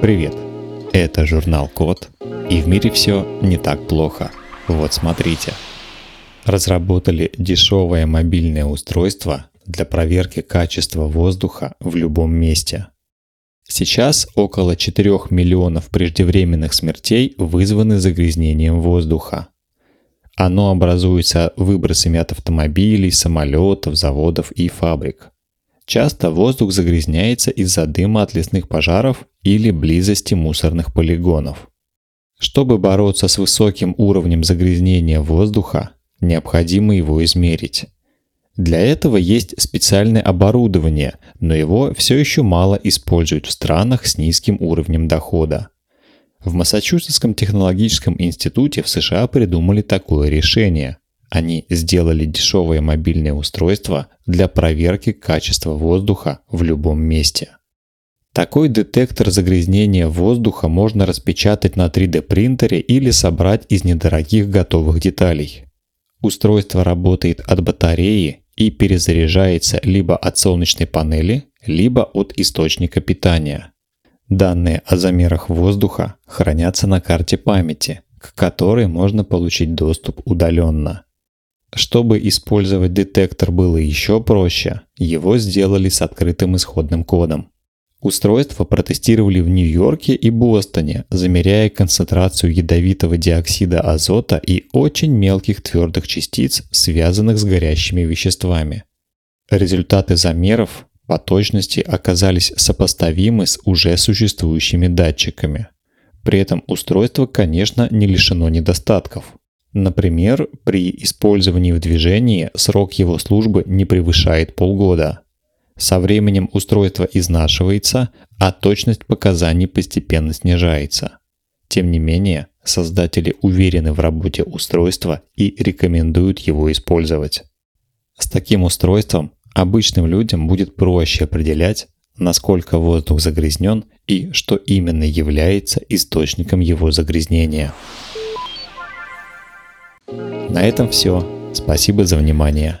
Привет! Это журнал Код, и в мире все не так плохо. Вот смотрите. Разработали дешевое мобильное устройство для проверки качества воздуха в любом месте. Сейчас около 4 миллионов преждевременных смертей вызваны загрязнением воздуха. Оно образуется выбросами от автомобилей, самолетов, заводов и фабрик – Часто воздух загрязняется из-за дыма от лесных пожаров или близости мусорных полигонов. Чтобы бороться с высоким уровнем загрязнения воздуха, необходимо его измерить. Для этого есть специальное оборудование, но его все еще мало используют в странах с низким уровнем дохода. В Массачусетском технологическом институте в США придумали такое решение – они сделали дешевое мобильное устройство для проверки качества воздуха в любом месте. Такой детектор загрязнения воздуха можно распечатать на 3D принтере или собрать из недорогих готовых деталей. Устройство работает от батареи и перезаряжается либо от солнечной панели, либо от источника питания. Данные о замерах воздуха хранятся на карте памяти, к которой можно получить доступ удаленно. Чтобы использовать детектор было еще проще, его сделали с открытым исходным кодом. Устройство протестировали в Нью-Йорке и Бостоне, замеряя концентрацию ядовитого диоксида азота и очень мелких твердых частиц, связанных с горящими веществами. Результаты замеров по точности оказались сопоставимы с уже существующими датчиками. При этом устройство, конечно, не лишено недостатков. Например, при использовании в движении срок его службы не превышает полгода. Со временем устройство изнашивается, а точность показаний постепенно снижается. Тем не менее, создатели уверены в работе устройства и рекомендуют его использовать. С таким устройством обычным людям будет проще определять, насколько воздух загрязнен и что именно является источником его загрязнения. На этом все. Спасибо за внимание.